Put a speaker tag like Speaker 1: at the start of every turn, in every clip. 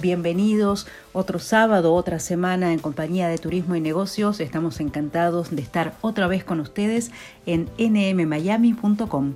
Speaker 1: bienvenidos otro sábado, otra semana en compañía de Turismo y Negocios. Estamos encantados de estar otra vez con ustedes en nmmiami.com.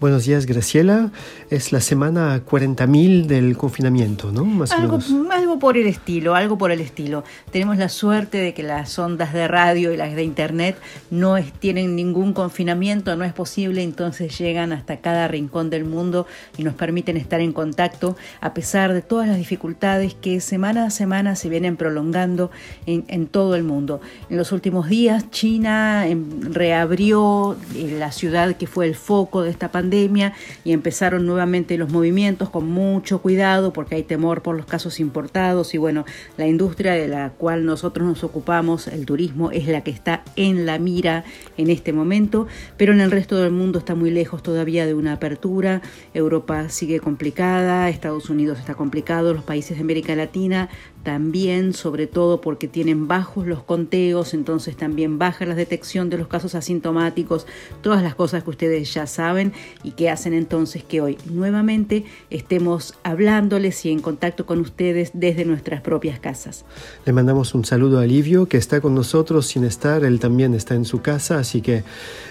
Speaker 2: Buenos días, Graciela. Es la semana 40.000 del confinamiento, ¿no?
Speaker 1: Más algo, algo por el estilo, algo por el estilo. Tenemos la suerte de que las ondas de radio y las de internet no tienen ningún confinamiento, no es posible, entonces llegan hasta cada rincón del mundo y nos permiten estar en contacto a pesar de todas las dificultades que semana a semana se vienen prolongando en, en todo el mundo. En los últimos días, China em, reabrió eh, la ciudad que fue el foco de esta pandemia y empezaron nuevamente los movimientos con mucho cuidado porque hay temor por los casos importados y bueno, la industria de la cual nosotros nos ocupamos, el turismo, es la que está en la mira en este momento, pero en el resto del mundo está muy lejos todavía de una apertura, Europa sigue complicada, Estados Unidos está complicado, los países de América Latina también, sobre todo porque tienen bajos los conteos, entonces también baja la detección de los casos asintomáticos, todas las cosas que ustedes ya saben y que hacen entonces que hoy nuevamente estemos hablándoles y en contacto con ustedes desde nuestras propias casas.
Speaker 2: Le mandamos un saludo a Livio que está con nosotros sin estar, él también está en su casa, así que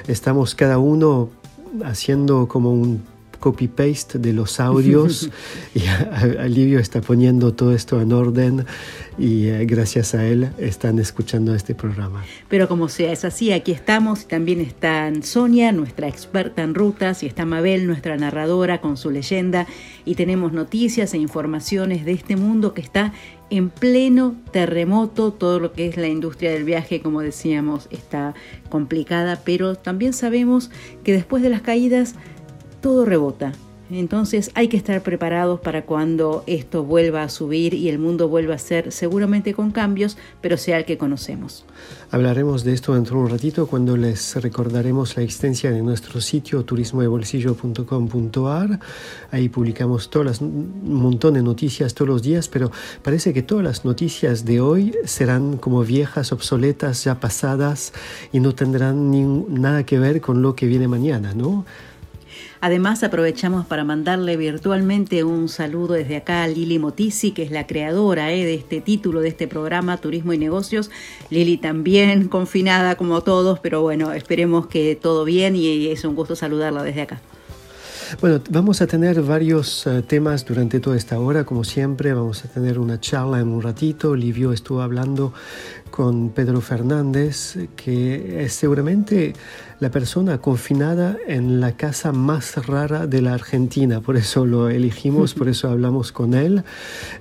Speaker 2: estamos cada uno haciendo como un copy-paste de los audios y Alivio está poniendo todo esto en orden y eh, gracias a él están escuchando este programa.
Speaker 1: Pero como sea, es así, aquí estamos y también está Sonia, nuestra experta en rutas, y está Mabel, nuestra narradora con su leyenda y tenemos noticias e informaciones de este mundo que está en pleno terremoto, todo lo que es la industria del viaje, como decíamos, está complicada, pero también sabemos que después de las caídas todo rebota. Entonces hay que estar preparados para cuando esto vuelva a subir y el mundo vuelva a ser seguramente con cambios, pero sea el que conocemos.
Speaker 2: Hablaremos de esto dentro de un ratito cuando les recordaremos la existencia de nuestro sitio turismodebolsillo.com.ar. Ahí publicamos todas un montón de noticias todos los días, pero parece que todas las noticias de hoy serán como viejas, obsoletas, ya pasadas y no tendrán nada que ver con lo que viene mañana, ¿no?
Speaker 1: Además, aprovechamos para mandarle virtualmente un saludo desde acá a Lili Motisi, que es la creadora eh, de este título, de este programa Turismo y Negocios. Lili también confinada como todos, pero bueno, esperemos que todo bien y es un gusto saludarla desde acá.
Speaker 2: Bueno, vamos a tener varios eh, temas durante toda esta hora, como siempre. Vamos a tener una charla en un ratito. Livio estuvo hablando con Pedro Fernández, que es seguramente la persona confinada en la casa más rara de la Argentina, por eso lo elegimos, por eso hablamos con él.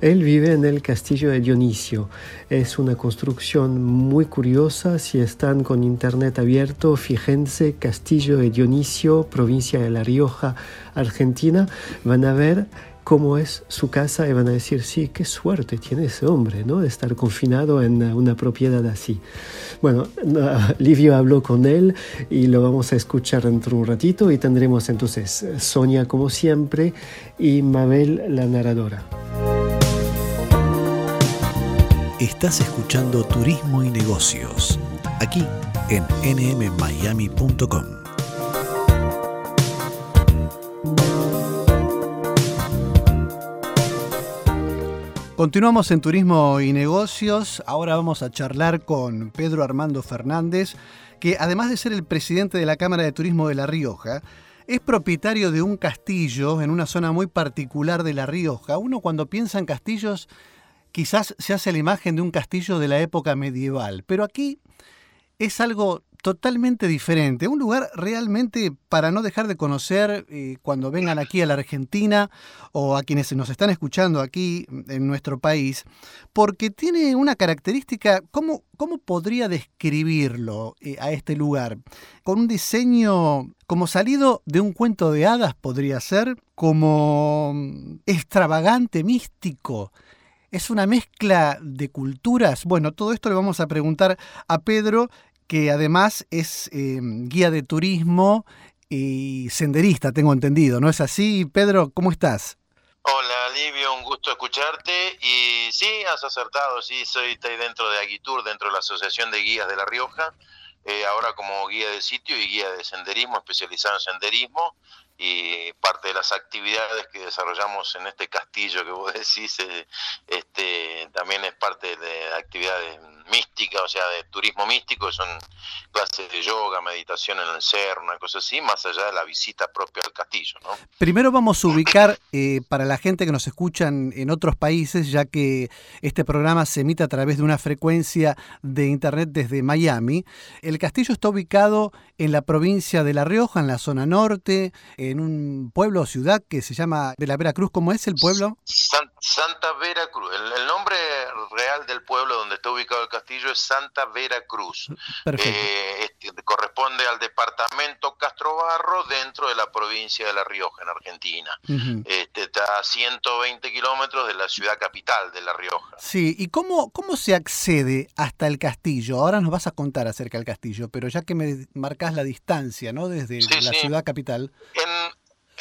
Speaker 2: Él vive en el castillo de Dionisio. Es una construcción muy curiosa, si están con internet abierto, fíjense, Castillo de Dionisio, provincia de La Rioja, Argentina, van a ver cómo es su casa y van a decir, sí, qué suerte tiene ese hombre, ¿no? De estar confinado en una propiedad así. Bueno, Livio habló con él y lo vamos a escuchar dentro de un ratito y tendremos entonces Sonia como siempre y Mabel la narradora.
Speaker 3: Estás escuchando Turismo y Negocios, aquí en nmmiami.com. Continuamos en Turismo y Negocios. Ahora vamos a charlar con Pedro Armando Fernández, que además de ser el presidente de la Cámara de Turismo de La Rioja, es propietario de un castillo en una zona muy particular de La Rioja. Uno cuando piensa en castillos quizás se hace la imagen de un castillo de la época medieval, pero aquí es algo totalmente diferente, un lugar realmente para no dejar de conocer eh, cuando vengan aquí a la Argentina o a quienes nos están escuchando aquí en nuestro país, porque tiene una característica, ¿cómo, cómo podría describirlo eh, a este lugar? Con un diseño como salido de un cuento de hadas podría ser, como extravagante, místico. Es una mezcla de culturas. Bueno, todo esto le vamos a preguntar a Pedro, que además es em, guía de turismo y senderista, tengo entendido, ¿no es así? Pedro, ¿cómo estás?
Speaker 4: Hola, Livio, un gusto escucharte. Y sí, has acertado, sí, soy estoy dentro de Aguitur, dentro de la Asociación de Guías de La Rioja, eh, ahora como guía de sitio y guía de senderismo, especializado en senderismo y parte de las actividades que desarrollamos en este castillo que vos decís eh, este también es parte de actividades mística, o sea, de turismo místico, son clases de yoga, meditación en el ser, una cosa así, más allá de la visita propia al castillo. ¿no?
Speaker 3: Primero vamos a ubicar eh, para la gente que nos escuchan en otros países, ya que este programa se emite a través de una frecuencia de internet desde Miami. El castillo está ubicado en la provincia de La Rioja, en la zona norte, en un pueblo o ciudad que se llama de la Veracruz. ¿Cómo es el pueblo?
Speaker 4: Santa Veracruz. El, el nombre real del pueblo donde está ubicado castillo es Santa Vera Cruz. Eh, este, corresponde al departamento Castrobarro dentro de la provincia de La Rioja, en Argentina. este, está a 120 kilómetros de la ciudad capital de La Rioja.
Speaker 3: Sí, ¿y cómo, cómo se accede hasta el castillo? Ahora nos vas a contar acerca del castillo, pero ya que me marcas la distancia, ¿no? Desde la ciudad capital.
Speaker 4: En,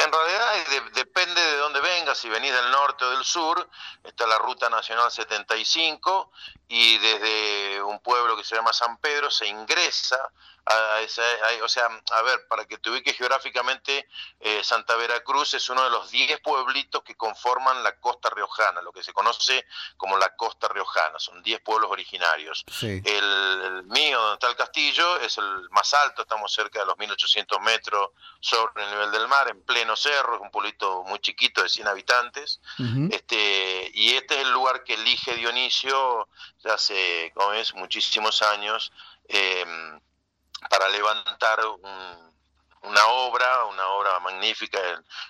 Speaker 4: en realidad depende de dónde vengas, si venís del norte o del sur, está la Ruta Nacional 75 y desde un pueblo que se llama San Pedro se ingresa a esa, o sea, a ver, para que te ubiques geográficamente, eh, Santa Veracruz es uno de los 10 pueblitos que conforman la costa riojana, lo que se conoce como la costa riojana, son 10 pueblos originarios. El, mío, donde está el castillo, es el más alto, estamos cerca de los 1800 metros sobre el nivel del mar, en pleno cerro, es un pueblito muy chiquito de 100 habitantes, este, y este es el lugar que elige Dionisio hace, como es, muchísimos años. Eh, para levantar una obra, una obra magnífica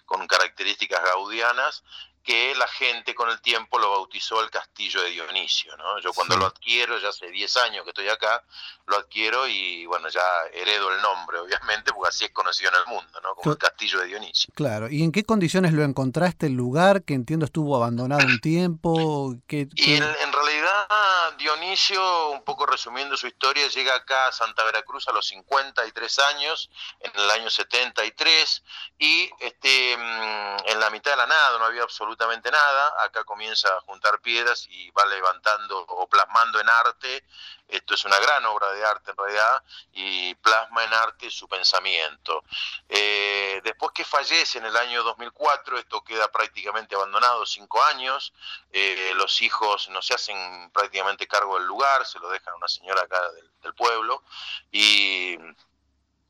Speaker 4: con características gaudianas, que la gente con el tiempo lo bautizó el castillo de Dionisio. ¿no? Yo cuando lo adquiero, ya hace 10 años que estoy acá, lo adquiero y bueno, ya heredo el nombre, obviamente, porque así es conocido en el mundo, ¿no? como el castillo de Dionisio.
Speaker 3: Claro, ¿y en qué condiciones lo encontraste el lugar? Que entiendo estuvo abandonado un tiempo.
Speaker 4: Y en, realidad Dionisio, un poco resumiendo su historia, llega acá a Santa Veracruz a los 53 años, en el año 73, y este, mm, en la mitad de la nada, no había absolutamente absolutamente nada, acá comienza a juntar piedras y va levantando o plasmando en arte, esto es una gran obra de arte en realidad, y plasma en arte su pensamiento. Eh, después que fallece en el año 2004, esto queda prácticamente abandonado, cinco años, eh, los hijos no se hacen prácticamente cargo del lugar, se lo dejan a una señora acá del, del pueblo, y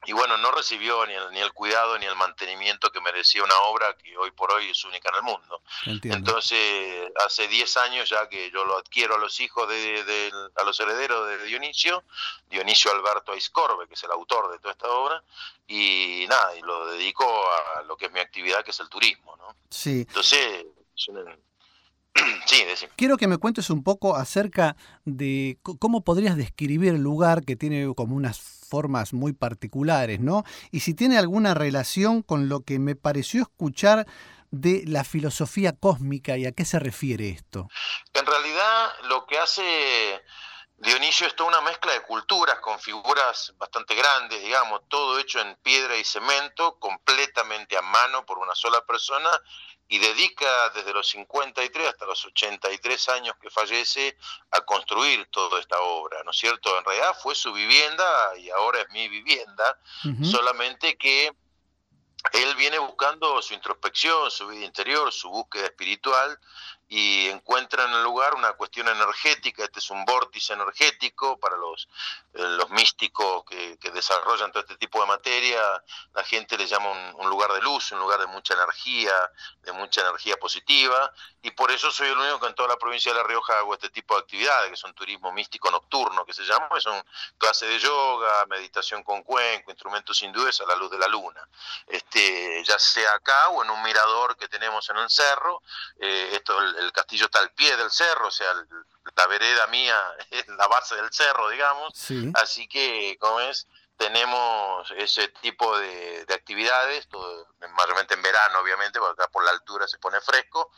Speaker 4: y bueno, no recibió ni el, ni el cuidado ni el mantenimiento que merecía una obra que hoy por hoy es única en el mundo. Entonces, hace 10 años ya que yo lo adquiero a los hijos de, a los herederos de Dionisio, Dionisio Alberto Aiscorbe, que es el autor de toda esta obra, y nada, y lo dedico a lo que es mi actividad, que es el turismo, ¿no?
Speaker 3: Sí.
Speaker 4: Entonces, Sí,
Speaker 3: Quiero que me cuentes un poco acerca de cómo podrías describir el lugar que tiene como unas formas muy particulares, ¿no? Y si tiene alguna relación con lo que me pareció escuchar de la filosofía cósmica y a qué se refiere esto.
Speaker 4: En realidad lo que hace Dionisio es toda una mezcla de culturas con figuras bastante grandes, digamos, todo hecho en piedra y cemento, completamente a mano por una sola persona y dedica desde los 53 hasta los 83 años que fallece a construir toda esta obra, ¿no es cierto? En realidad fue su vivienda y ahora es mi vivienda, solamente que él viene buscando su introspección, su vida interior, su búsqueda espiritual y encuentran en el lugar una cuestión energética, este es un vórtice energético para los, eh, los místicos que, desarrollan todo este tipo de materia, la gente le llama un, lugar de luz, un lugar de mucha energía, de mucha energía positiva, y por eso soy el único que en toda la provincia de La Rioja hago este tipo de actividades, que son turismo místico nocturno, que se llama, que son clases de yoga, meditación con cuenco, instrumentos hindúes a la luz de la luna, este, ya sea acá o en un mirador que tenemos en el cerro, eh, esto el, castillo está al pie del cerro, o sea, la vereda mía es la base del cerro, digamos, así que, como es, tenemos ese tipo de, actividades, todo, mayormente en verano, obviamente, porque acá por la altura se pone fresco,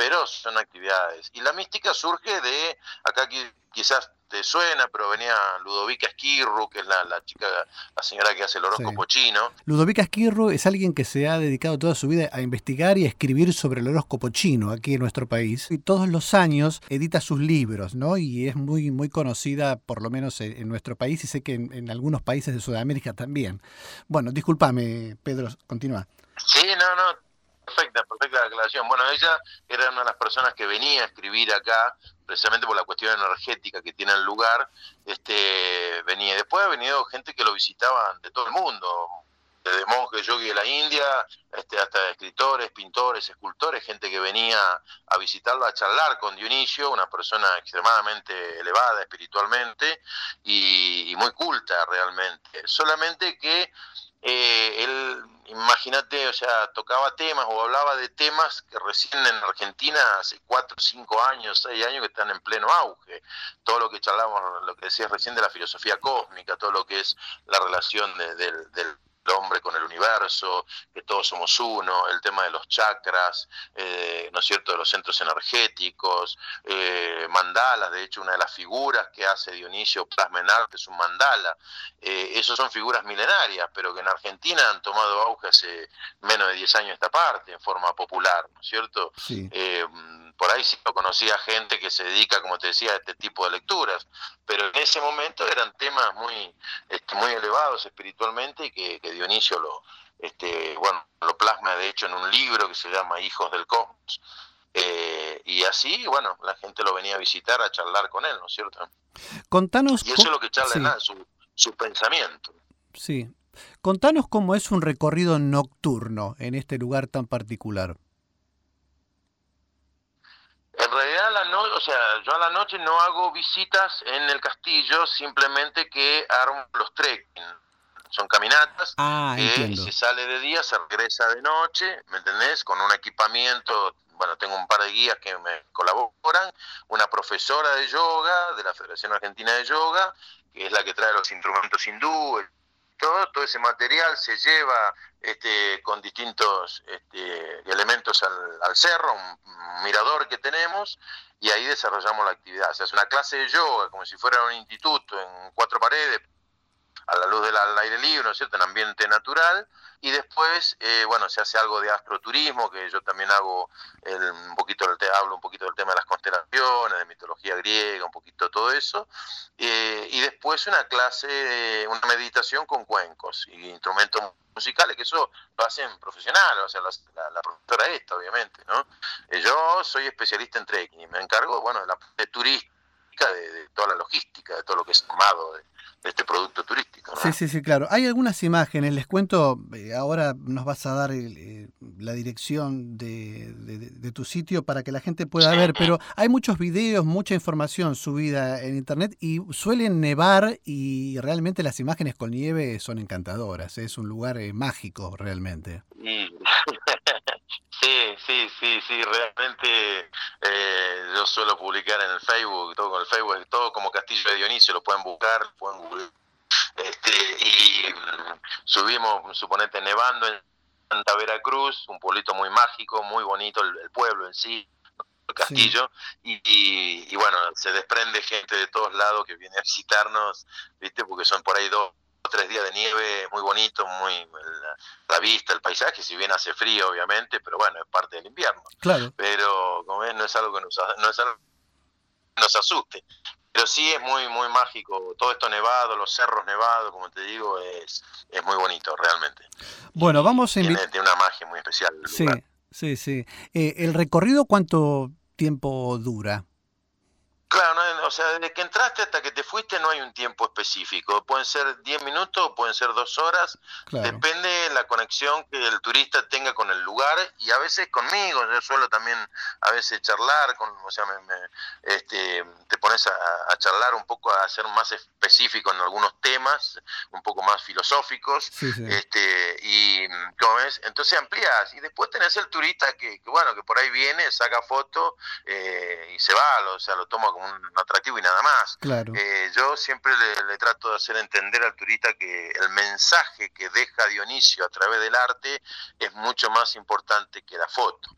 Speaker 4: pero son actividades. Y la mística surge de, acá quizás te suena, pero venía Ludovica Esquirru, que es la, chica, la señora que hace el horóscopo chino.
Speaker 3: Ludovica Esquirru es alguien que se ha dedicado toda su vida a investigar y a escribir sobre el horóscopo chino aquí en nuestro país. Y todos los años edita sus libros, ¿no? Y es muy, muy conocida, por lo menos en, nuestro país, y sé que en, algunos países de Sudamérica también. Bueno, discúlpame, Pedro, continúa.
Speaker 4: Sí, no, no, perfecta, perfecta aclaración. Bueno, ella era una de las personas que venía a escribir acá precisamente por la cuestión energética que tiene el lugar, este, venía. Después ha venido gente que lo visitaban de todo el mundo, desde monjes yogi de la India, este, hasta escritores, pintores, escultores, gente que venía a visitarlo, a charlar con Dionisio, una persona extremadamente elevada espiritualmente y muy culta realmente. Solamente que eh, él, imagínate, o sea, tocaba temas o hablaba de temas que recién en Argentina hace cuatro, cinco años, seis años que están en pleno auge. Todo lo que charlamos, lo que decías recién de la filosofía cósmica, todo lo que es la relación del hombre con el universo, que todos somos uno, el tema de los chakras, eh, ¿no es cierto?, de los centros energéticos, eh, mandalas, de hecho una de las figuras que hace Dionisio Plasma en arte es un mandala, eh, esas son figuras milenarias, pero que en Argentina han tomado auge hace menos de 10 años esta parte, en forma popular, ¿no es cierto? por ahí sí lo conocía gente que se dedica, como te decía, a este tipo de lecturas, pero en ese momento eran temas muy, este, muy elevados espiritualmente y que, que Dionisio lo, este, bueno, lo plasma de hecho en un libro que se llama Hijos del Cosmos. Eh, y así, bueno, la gente lo venía a visitar, a charlar con él, ¿no es cierto?
Speaker 3: Contanos.
Speaker 4: Y eso es lo que charla su, su pensamiento.
Speaker 3: Sí. Contanos cómo es un recorrido nocturno en este lugar tan particular.
Speaker 4: En realidad, la no, o sea, yo a la noche no hago visitas en el castillo, simplemente que armo los trekking. Son caminatas
Speaker 3: ah,
Speaker 4: que se sale de día, se regresa de noche, ¿me entendés? Con un equipamiento, bueno, tengo un par de guías que me colaboran, una profesora de yoga de la Federación Argentina de Yoga, que es la que trae los instrumentos hindú, todo, todo ese material se lleva este, con distintos este, elementos al, cerro, un, mirador que tenemos, y ahí desarrollamos la actividad. O sea, es una clase de yoga, como si fuera un instituto, en cuatro paredes, a la luz del aire libre, ¿no es cierto?, en ambiente natural, y después, eh, bueno, se hace algo de astroturismo, que yo también hago el, un poquito del hablo un poquito del tema de las constelaciones, de mitología griega, un poquito todo eso, eh, y después una clase, una meditación con cuencos y instrumentos musicales, que eso lo hacen profesionales, o sea, la, la, profesora esta, obviamente, ¿no? Eh, yo soy especialista en trekking y me encargo, bueno, de la parte turística, de, toda la logística, de todo lo que es armado, de, este producto turístico.
Speaker 3: Sí, sí, sí, claro. Hay algunas imágenes, les cuento, eh, ahora nos vas a dar eh, la dirección de, tu sitio para que la gente pueda ver, pero hay muchos videos, mucha información subida en internet y suelen nevar y realmente las imágenes con nieve son encantadoras, es un lugar eh, mágico realmente.
Speaker 4: Sí, sí, sí, sí, realmente yo suelo publicar en el Facebook, todo con el Facebook, todo como Castillo de Dionisio, lo pueden buscar, pueden este, y subimos, suponete, nevando en Santa Veracruz, un pueblito muy mágico, muy bonito el, pueblo en sí, el castillo, y, bueno, se desprende gente de todos lados que viene a visitarnos, ¿viste? Porque son por ahí dos tres días de nieve, muy bonito, muy la, vista, el paisaje, si bien hace frío, obviamente, pero bueno, es parte del invierno.
Speaker 3: Claro.
Speaker 4: Pero, como ves, no es algo que nos, no es algo que nos asuste. Pero sí es muy muy mágico, todo esto nevado, los cerros nevados, como te digo, es, es muy bonito realmente.
Speaker 3: Bueno, vamos a
Speaker 4: tiene, tiene, una magia muy especial.
Speaker 3: sí, sí, sí. Eh, ¿El recorrido cuánto tiempo dura?
Speaker 4: Claro, o sea, desde que entraste hasta que te fuiste no hay un tiempo específico. Pueden ser 10 minutos, pueden ser dos horas. Depende de la conexión que el turista tenga con el lugar y a veces conmigo. Yo suelo también a veces charlar, con, o sea, me, este, te pones a, charlar un poco, a ser más específico en algunos temas, un poco más filosóficos. Este, y, ¿cómo ves? Entonces amplías y después tenés el turista que, bueno, que por ahí viene, saca foto eh, y se va, o sea, lo toma como un atractivo y nada más.
Speaker 3: Claro.
Speaker 4: Eh, yo siempre le, trato de hacer entender al turista que el mensaje que deja Dionisio a través del arte es mucho más importante que la foto.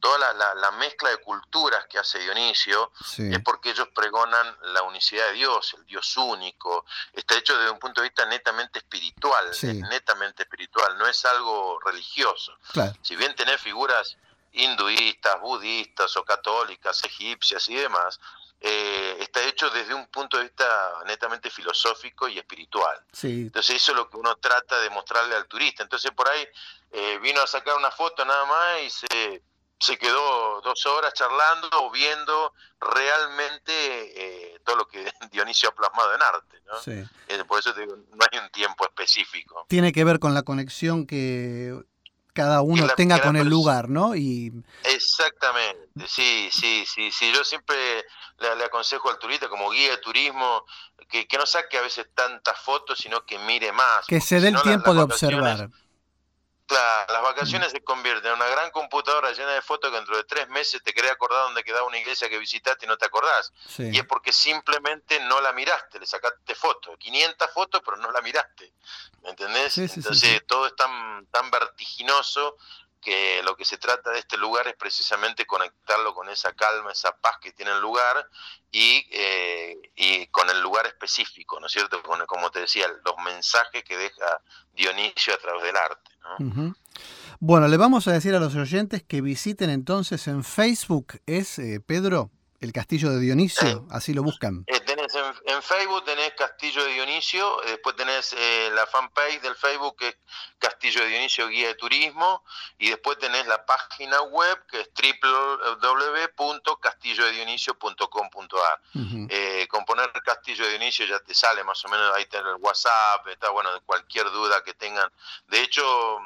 Speaker 4: Toda la, mezcla de culturas que hace Dionisio es porque ellos pregonan la unicidad de Dios, el Dios único. Está hecho desde un punto de vista netamente espiritual, netamente espiritual, no es algo religioso. Si bien tenés figuras hinduistas, budistas o católicas, egipcias y demás, eh, está hecho desde un punto de vista netamente filosófico y espiritual. Entonces eso es lo que uno trata de mostrarle al turista. Entonces por ahí eh, vino a sacar una foto nada más y se, se quedó dos horas charlando o viendo realmente eh, todo lo que Dionisio ha plasmado en arte. ¿no? por eso digo, no hay un tiempo específico.
Speaker 3: Tiene que ver con la conexión que cada uno tenga con el lugar, ¿no? Y...
Speaker 4: Exactamente, sí, sí, sí, sí. Yo siempre le, aconsejo al turista como guía de turismo que, no saque a veces tantas fotos, sino que mire más.
Speaker 3: Que se dé el tiempo de observar.
Speaker 4: Claro, las vacaciones se convierten en una gran computadora llena de fotos que dentro de tres meses te querés acordar dónde quedaba una iglesia que visitaste y no te acordás. Y es porque simplemente no la miraste, le sacaste fotos, 500 fotos, pero no la miraste. ¿Me entendés? Entonces todo es tan, tan vertiginoso que lo que se trata de este lugar es precisamente conectarlo con esa calma, esa paz que tiene el lugar y, eh, y con el lugar específico, ¿no es cierto? como te decía, los mensajes que deja Dionisio a través del arte.
Speaker 3: Bueno, le vamos a decir a los oyentes que visiten entonces en Facebook, es eh, Pedro, el Castillo de Dionisio, eh, así lo buscan.
Speaker 4: Eh, tenés en, Facebook tenés Castillo de Dionisio, después tenés la fanpage del Facebook que es Castillo de Dionisio Guía de Turismo, y después tenés la página web que es www.castillodedionisio.com.ar. con poner Castillo de Dionisio ya te sale más o menos, ahí tener el WhatsApp, está bueno, cualquier duda que tengan. De hecho,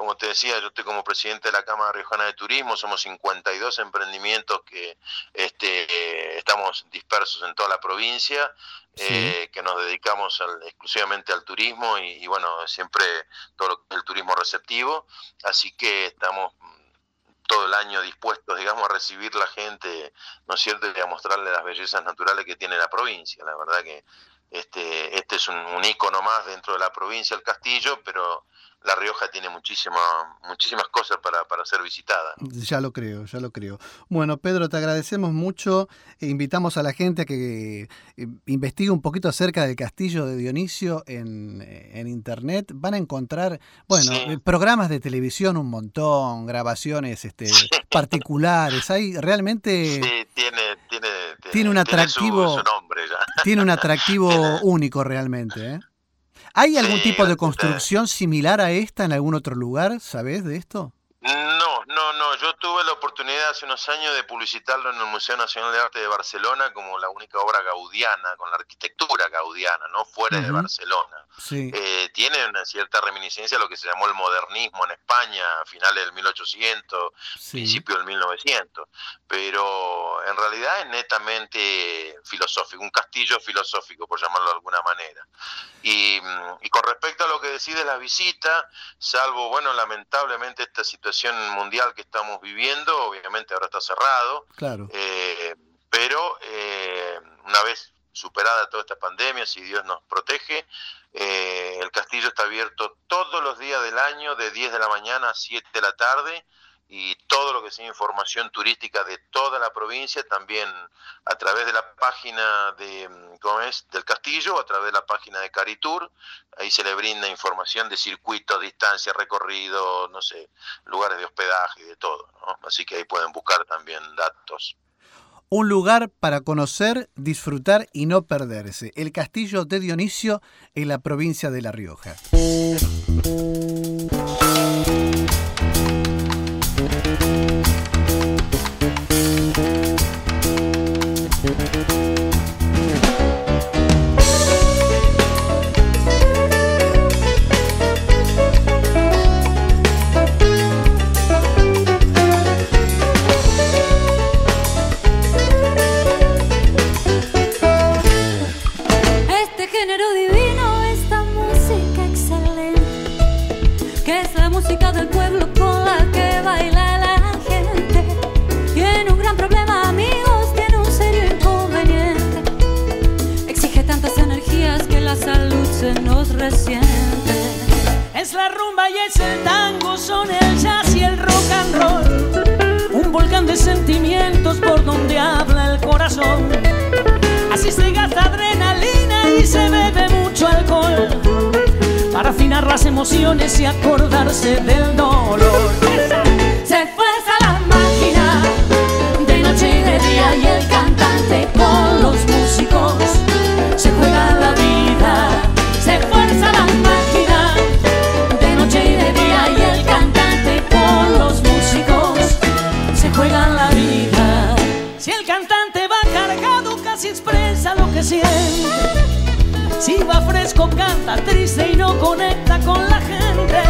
Speaker 4: como te decía, yo estoy como presidente de la Cámara Riojana de Turismo, somos 52 emprendimientos que este, estamos dispersos en toda la provincia, eh, que nos dedicamos exclusivamente al turismo y, bueno, siempre todo el turismo receptivo, así que estamos todo el año dispuestos, digamos, a recibir la gente, ¿no es cierto?, y a mostrarle las bellezas naturales que tiene la provincia. La verdad que este, este es un, un ícono más dentro de la provincia, el castillo, pero la Rioja tiene muchísima, muchísimas cosas para, para, ser visitada.
Speaker 3: Ya lo creo, ya lo creo. Bueno, Pedro, te agradecemos mucho. E invitamos a la gente a que eh, investigue un poquito acerca del castillo de Dionisio en, en Internet. Van a encontrar, bueno, programas de televisión un montón, grabaciones este, particulares. Hay realmente...
Speaker 4: Sí, tiene, tiene,
Speaker 3: tiene un atractivo... Tiene un atractivo único realmente, ¿eh? ¿Hay algún tipo de construcción similar a esta en algún otro lugar? ¿Sabes de esto?
Speaker 4: No, no, no. Yo tuve la oportunidad hace unos años de publicitarlo en el Museo Nacional de Arte de Barcelona como la única obra gaudiana, con la arquitectura gaudiana, ¿no? Fuera de Barcelona. Eh, tiene una cierta reminiscencia a lo que se llamó el modernismo en España a finales del 1800, principio del 1900. Pero en realidad es netamente filosófico, un castillo filosófico, por llamarlo de alguna manera. Y, y con respecto a lo que decide la visita, salvo, bueno, lamentablemente esta situación mundial que estamos viviendo, obviamente ahora está cerrado,
Speaker 3: claro.
Speaker 4: Eh, pero eh, una vez superada toda esta pandemia, si Dios nos protege, eh, el castillo está abierto todos los días del año, de 10 de la mañana a 7 de la tarde, y todo lo que sea información turística de toda la provincia, también a través de la página de, ¿cómo es? del castillo, a través de la página de Caritur, ahí se le brinda información de circuitos, distancia, recorrido, no sé, lugares de hospedaje y de todo, así que ahí pueden buscar también datos.
Speaker 3: Un lugar para conocer, disfrutar y no perderse. El castillo de Dionisio en la provincia de La Rioja.
Speaker 5: Es la rumba y es el tango, son el jazz y el rock and roll. Un volcán de sentimientos por donde habla el corazón. Así se gasta adrenalina y se bebe mucho alcohol. Para afinar las emociones y acordarse del dolor.
Speaker 6: Se fuerza la máquina de noche y de día y el cantante con los músicos
Speaker 5: Si va fresco, canta triste y no conecta con la gente.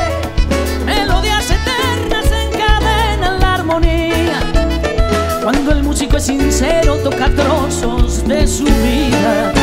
Speaker 5: Melodías eternas encadenan la armonía. Cuando el músico es sincero, toca trozos de su vida.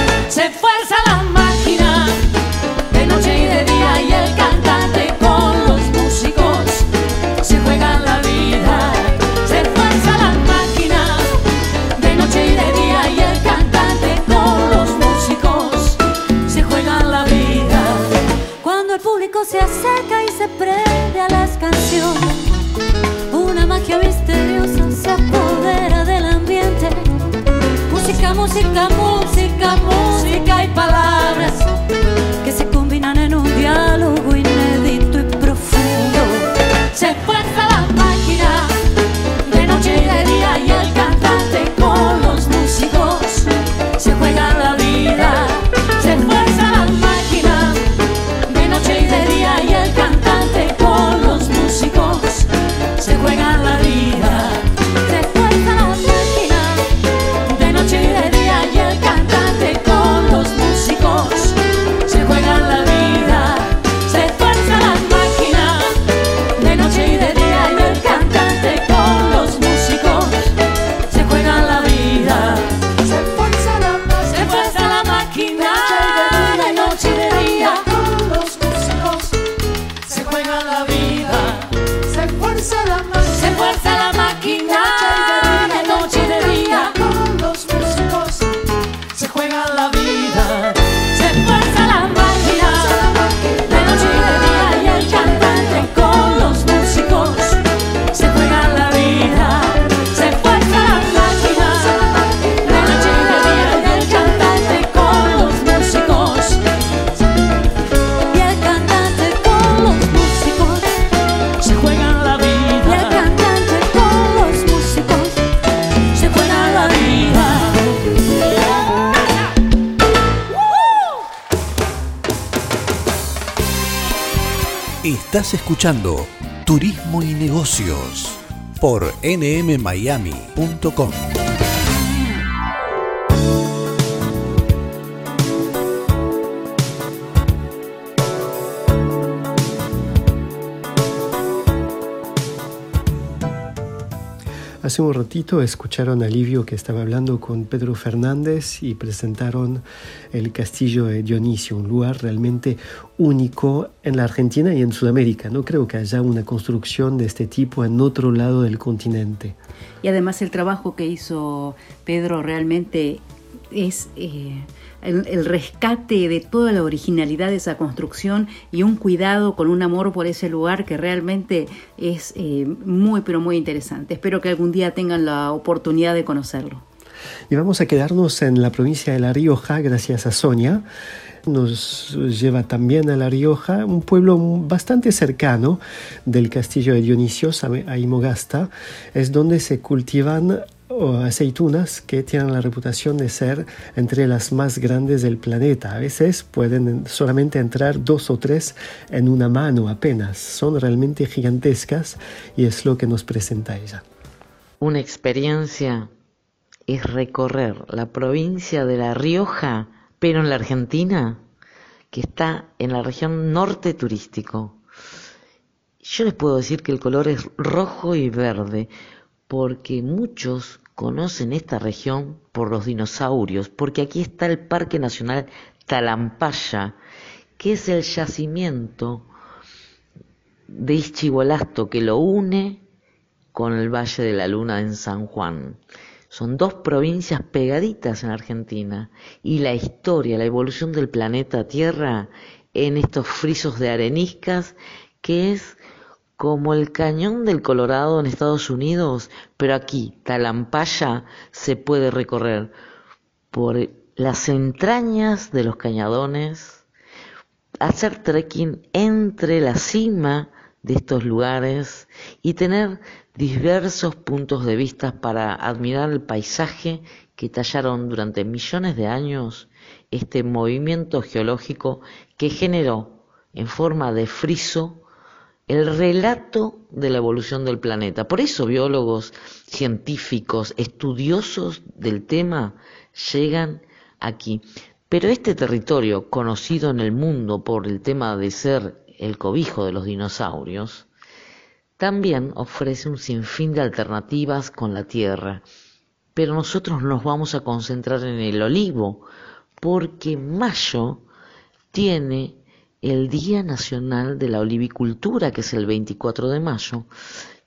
Speaker 7: Escuchando Turismo y Negocios por nmmiami.com.
Speaker 2: Hace un ratito escucharon a Livio que estaba hablando con Pedro Fernández y presentaron el castillo de Dionisio, un lugar realmente único en la Argentina y en Sudamérica. No creo que haya una construcción de este tipo en otro lado del continente.
Speaker 1: Y además el trabajo que hizo Pedro realmente es eh, el, rescate de toda la originalidad de esa construcción y un cuidado con un amor por ese lugar que realmente es eh, muy, pero muy interesante. Espero que algún día tengan la oportunidad de conocerlo.
Speaker 2: Y vamos a quedarnos en la provincia de La Rioja gracias a Sonia. Nos lleva también a La Rioja, un pueblo bastante cercano del castillo de Dionisio, a Imogasta. Es donde se cultivan aceitunas que tienen la reputación de ser entre las más grandes del planeta. A veces pueden solamente entrar dos o tres en una mano apenas. Son realmente gigantescas y es lo que nos presenta ella.
Speaker 8: Una experiencia es recorrer la provincia de La Rioja, pero en la Argentina, que está en la región norte turístico. Yo les puedo decir que el color es rojo y verde, porque muchos conocen esta región por los dinosaurios, porque aquí está el Parque Nacional Talampaya, que es el yacimiento de Ischigualasto que lo une con el Valle de la Luna en San Juan. Son dos provincias pegaditas en Argentina. Y la historia, la evolución del planeta Tierra en estos frisos de areniscas que es como el cañón del Colorado en Estados Unidos, pero aquí, Talampaya, se puede recorrer por las entrañas de los cañadones, hacer trekking entre la cima de estos lugares y tener diversos puntos de vista para admirar el paisaje que tallaron durante millones de años este movimiento geológico que generó en forma de friso el relato de la evolución del planeta. Por eso biólogos, científicos, estudiosos del tema llegan aquí. Pero este territorio, conocido en el mundo por el tema de ser el cobijo de los dinosaurios, también ofrece un sinfín de alternativas con la tierra. Pero nosotros nos vamos a concentrar en el olivo, porque mayo tiene el Día Nacional de la Olivicultura, que es el 24 de mayo,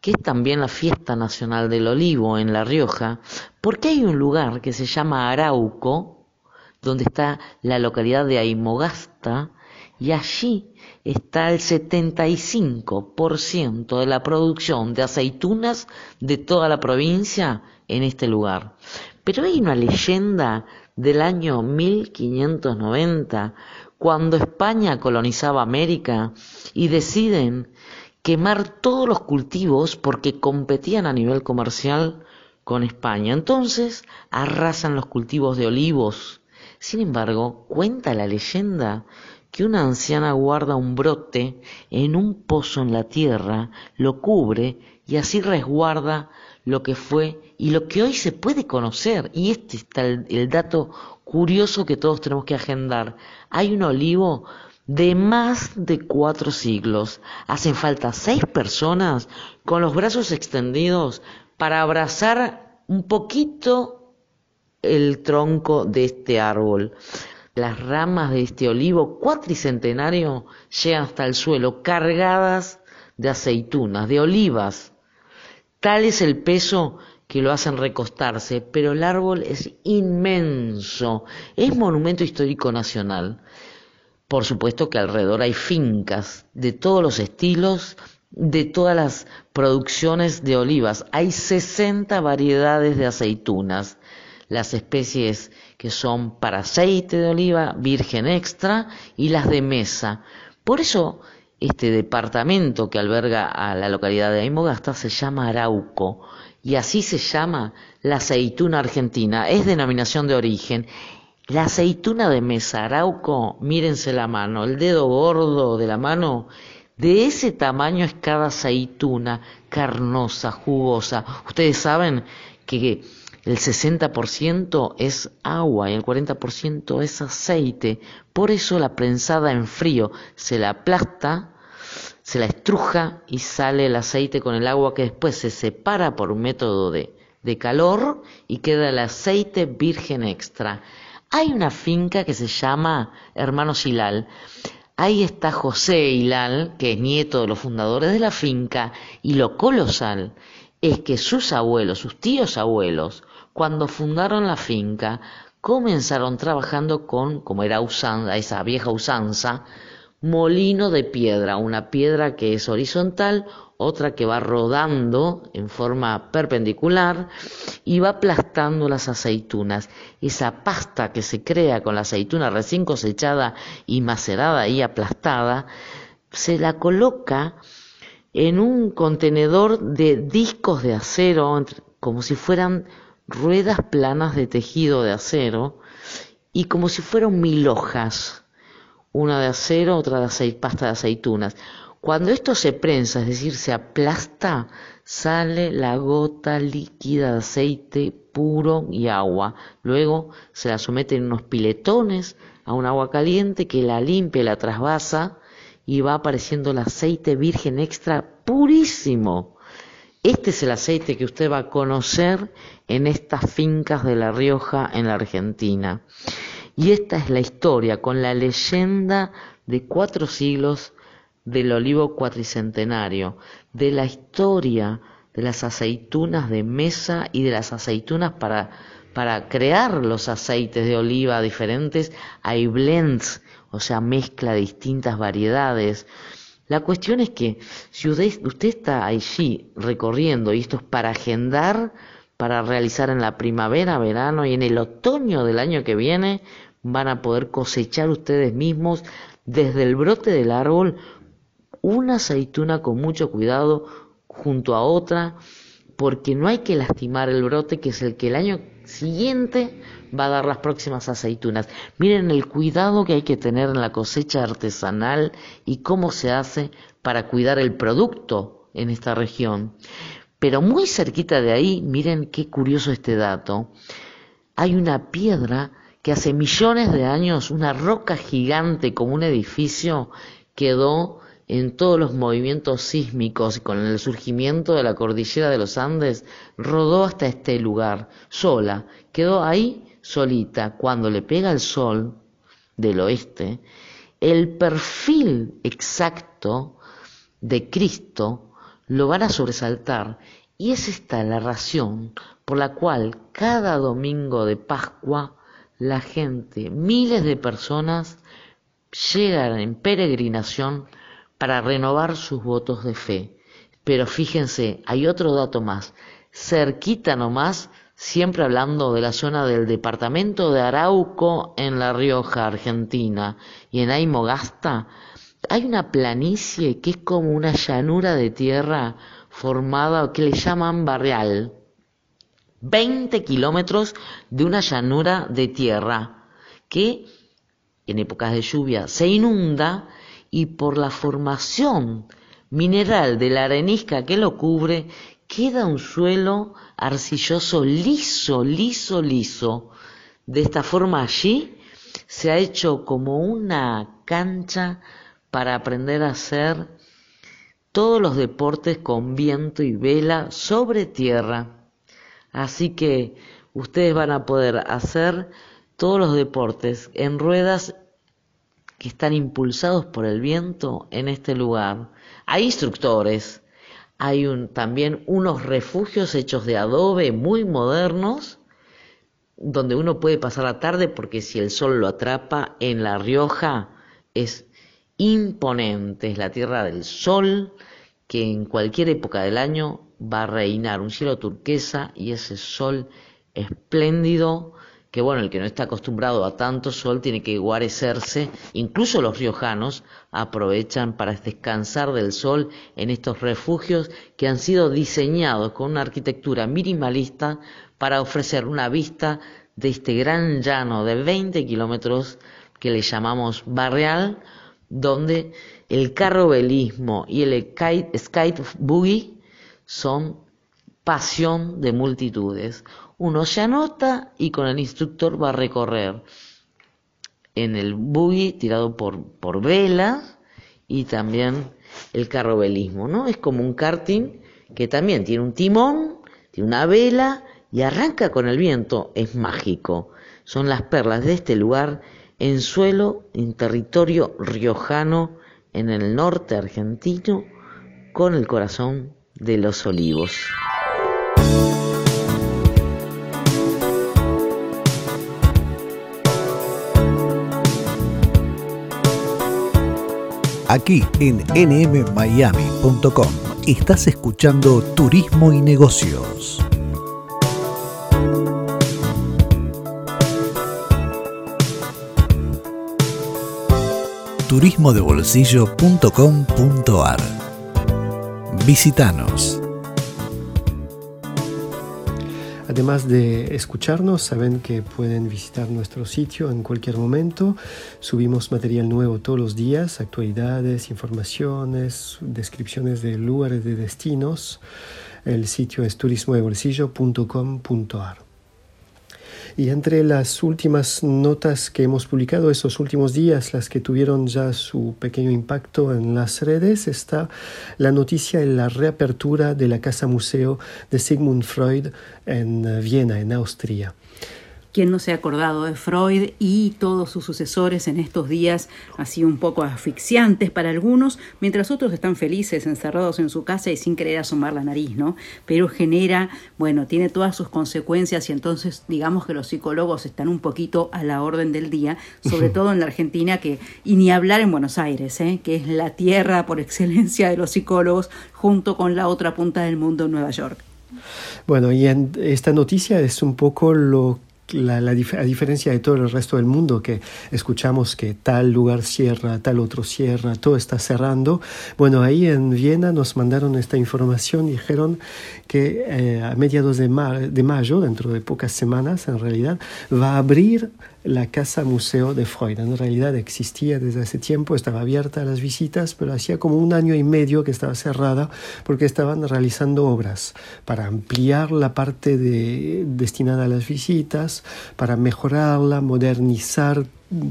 Speaker 8: que es también la fiesta nacional del olivo en La Rioja, porque hay un lugar que se llama Arauco, donde está la localidad de Aimogasta, y allí está el 75% de la producción de aceitunas de toda la provincia en este lugar. Pero hay una leyenda del año 1590 cuando España colonizaba América y deciden quemar todos los cultivos porque competían a nivel comercial con España. Entonces arrasan los cultivos de olivos. Sin embargo, cuenta la leyenda que una anciana guarda un brote en un pozo en la tierra, lo cubre y así resguarda lo que fue y lo que hoy se puede conocer. Y este está el, el dato curioso que todos tenemos que agendar. Hay un olivo de más de cuatro siglos. Hacen falta seis personas con los brazos extendidos para abrazar un poquito el tronco de este árbol. Las ramas de este olivo cuatricentenario llegan hasta el suelo cargadas de aceitunas, de olivas. Tal es el peso que lo hacen recostarse, pero el árbol es inmenso, es monumento histórico nacional. Por supuesto que alrededor hay fincas de todos los estilos, de todas las producciones de olivas. Hay 60 variedades de aceitunas. Las especies que son para aceite de oliva, virgen extra y las de mesa. Por eso este departamento que alberga a la localidad de Aymogasta se llama Arauco y así se llama la aceituna argentina, es denominación de origen. La aceituna de mesa arauco, mírense la mano, el dedo gordo de la mano, de ese tamaño es cada aceituna, carnosa, jugosa. Ustedes saben que el 60% es agua y el 40% es aceite. Por eso la prensada en frío se la aplasta se la estruja y sale el aceite con el agua que después se separa por un método de, de calor y queda el aceite virgen extra. Hay una finca que se llama Hermanos Hilal. Ahí está José Hilal, que es nieto de los fundadores de la finca, y lo colosal es que sus abuelos, sus tíos abuelos, cuando fundaron la finca, comenzaron trabajando con, como era usanza, esa vieja usanza, molino de piedra, una piedra que es horizontal, otra que va rodando en forma perpendicular y va aplastando las aceitunas. Esa pasta que se crea con la aceituna recién cosechada y macerada y aplastada, se la coloca en un contenedor de discos de acero, como si fueran ruedas planas de tejido de acero, y como si fueran mil hojas una de acero, otra de pasta de aceitunas. Cuando esto se prensa, es decir, se aplasta, sale la gota líquida de aceite puro y agua. Luego se la somete en unos piletones a un agua caliente que la limpia y la trasvasa y va apareciendo el aceite virgen extra purísimo. Este es el aceite que usted va a conocer en estas fincas de La Rioja en la Argentina. Y esta es la historia con la leyenda de cuatro siglos del olivo cuatricentenario, de la historia de las aceitunas de mesa y de las aceitunas para, para crear los aceites de oliva diferentes. Hay blends, o sea, mezcla de distintas variedades. La cuestión es que si usted, está allí recorriendo, y esto es para agendar, para realizar en la primavera, verano y en el otoño del año que viene, van a poder cosechar ustedes mismos desde el brote del árbol una aceituna con mucho cuidado junto a otra, porque no hay que lastimar el brote que es el que el año siguiente va a dar las próximas aceitunas. Miren el cuidado que hay que tener en la cosecha artesanal y cómo se hace para cuidar el producto en esta región. Pero muy cerquita de ahí, miren qué curioso este dato, hay una piedra que hace millones de años, una roca gigante como un edificio, quedó en todos los movimientos sísmicos y con el surgimiento de la cordillera de los Andes, rodó hasta este lugar, sola, quedó ahí solita. Cuando le pega el sol del oeste, el perfil exacto de Cristo lo van a sobresaltar. Y es esta la razón por la cual cada domingo de Pascua la gente, miles de personas, llegan en peregrinación para renovar sus votos de fe. Pero fíjense, hay otro dato más. Cerquita nomás, siempre hablando de la zona del departamento de Arauco en La Rioja, Argentina, y en Aymogasta, hay una planicie que es como una llanura de tierra formada que le llaman barrial. 20 kilómetros de una llanura de tierra que en épocas de lluvia se inunda y por la formación mineral de la arenisca que lo cubre, queda un suelo arcilloso liso, liso, liso. De esta forma allí se ha hecho como una cancha para aprender a hacer todos los deportes con viento y vela sobre tierra. Así que ustedes van a poder hacer todos los deportes en ruedas que están impulsados por el viento en este lugar. Hay instructores, hay también unos refugios hechos de adobe muy modernos, donde uno puede pasar la tarde porque si el sol lo atrapa en La Rioja es imponente, es la tierra del sol que en cualquier época del año va a reinar un cielo turquesa y ese sol espléndido que bueno, el que no está acostumbrado a tanto sol tiene que guarecerse, incluso los riojanos aprovechan para descansar del sol en estos refugios que han sido diseñados con una arquitectura minimalista para ofrecer una vista de este gran llano de 20 kilómetros que le llamamos barreal, donde el carrobelismo y el skate boogie son pasión de multitudes. Uno se anota y con el instructor va a recorrer en el buggy tirado por, por velas y también el carrobelismo, ¿no? Es como un karting que también tiene un timón, tiene una vela y arranca con el viento. Es mágico. Son las perlas de este lugar en suelo, en territorio riojano, en el norte argentino, con el corazón de los olivos.
Speaker 7: Aquí en nmmiami.com estás escuchando Turismo y Negocios. turismodebolsillo.com.ar Visítanos.
Speaker 2: Además de escucharnos, saben que pueden visitar nuestro sitio en cualquier momento. Subimos material nuevo todos los días, actualidades, informaciones, descripciones de lugares de destinos. El sitio es turismodebolsillo.com.ar. Y entre las últimas notas que hemos publicado estos últimos días, las que tuvieron ya su pequeño impacto en las redes, está la noticia de la reapertura de la Casa Museo de Sigmund Freud en eh, Viena, en Austria.
Speaker 1: ¿Quién no se ha acordado de Freud y todos sus sucesores en estos días así un poco asfixiantes para algunos, mientras otros están felices, encerrados en su casa y sin querer asomar la nariz, ¿no? Pero genera, bueno, tiene todas sus consecuencias y entonces digamos que los psicólogos están un poquito a la orden del día, sobre todo en la Argentina que y ni hablar en Buenos Aires, ¿eh? que es la tierra por excelencia de los psicólogos junto con la otra punta del mundo, Nueva York.
Speaker 2: Bueno, y en esta noticia es un poco lo la, a diferencia de todo el resto del mundo que escuchamos que tal lugar cierra, tal otro cierra, todo está cerrando, bueno, ahí en Viena nos mandaron esta información y dijeron que eh, a mediados de, de mayo, dentro de pocas semanas en realidad, va a abrir la casa museo de Freud. En realidad existía desde hace tiempo, estaba abierta a las visitas, pero hacía como un año y medio que estaba cerrada porque estaban realizando obras para ampliar la parte de, destinada a las visitas, para mejorarla, modernizar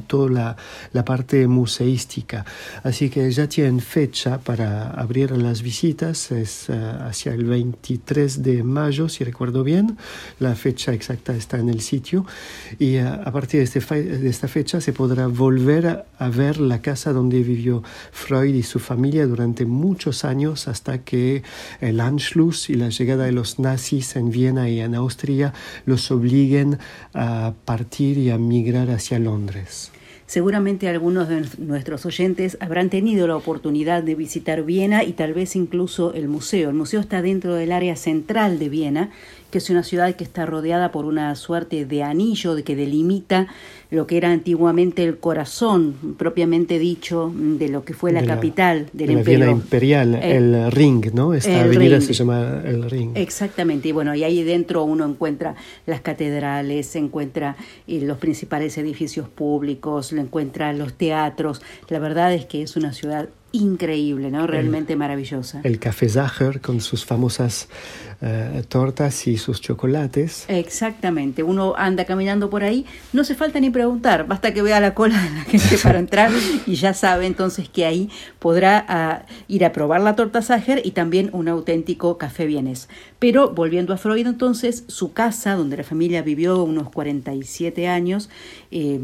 Speaker 2: toda la, la, parte museística. Así que ya tienen fecha para abrir las visitas, es uh, hacia el 23 de mayo, si recuerdo bien. La fecha exacta está en el sitio. Y uh, a partir de, este de, esta fecha se podrá volver a, a, ver la casa donde vivió Freud y su familia durante muchos años hasta que el Anschluss y la llegada de los nazis en Viena y en Austria los obliguen a partir y a migrar hacia Londres.
Speaker 1: Seguramente algunos de nuestros oyentes habrán tenido la oportunidad de visitar Viena y tal vez incluso el museo. El museo está dentro del área central de Viena que es una ciudad que está rodeada por una suerte de anillo que delimita lo que era antiguamente el corazón, propiamente dicho, de lo que fue la, de capital del
Speaker 2: de
Speaker 1: imperio.
Speaker 2: La imperial, el, el, Ring, ¿no? Esta avenida ring. se llama el Ring.
Speaker 1: Exactamente, y bueno, y ahí dentro uno encuentra las catedrales, encuentra eh, los principales edificios públicos, lo encuentra los teatros. La verdad es que es una ciudad increíble, ¿no? Realmente
Speaker 2: el,
Speaker 1: maravillosa.
Speaker 2: El café Zacher con sus famosas uh, tortas y sus chocolates.
Speaker 1: Exactamente. Uno anda caminando por ahí, no se falta ni preguntar, basta que vea la cola de la gente para entrar y ya sabe entonces que ahí podrá uh, ir a probar la torta Zacher y también un auténtico café vienés. Pero volviendo a Freud entonces, su casa, donde la familia vivió unos 47 años, eh,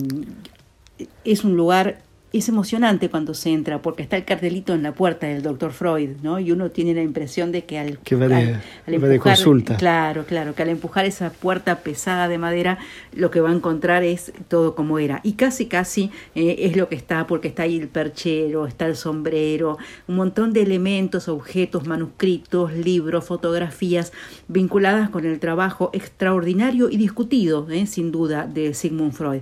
Speaker 1: es un lugar es emocionante cuando se entra porque está el cartelito en la puerta del doctor Freud, ¿no? Y uno tiene la impresión de que al,
Speaker 2: que
Speaker 1: al,
Speaker 2: al empujar, de consulta.
Speaker 1: claro, claro, que al empujar esa puerta pesada de madera, lo que va a encontrar es todo como era. Y casi, casi eh, es lo que está, porque está ahí el perchero, está el sombrero, un montón de elementos, objetos, manuscritos, libros, fotografías vinculadas con el trabajo extraordinario y discutido, ¿eh? sin duda, de Sigmund Freud.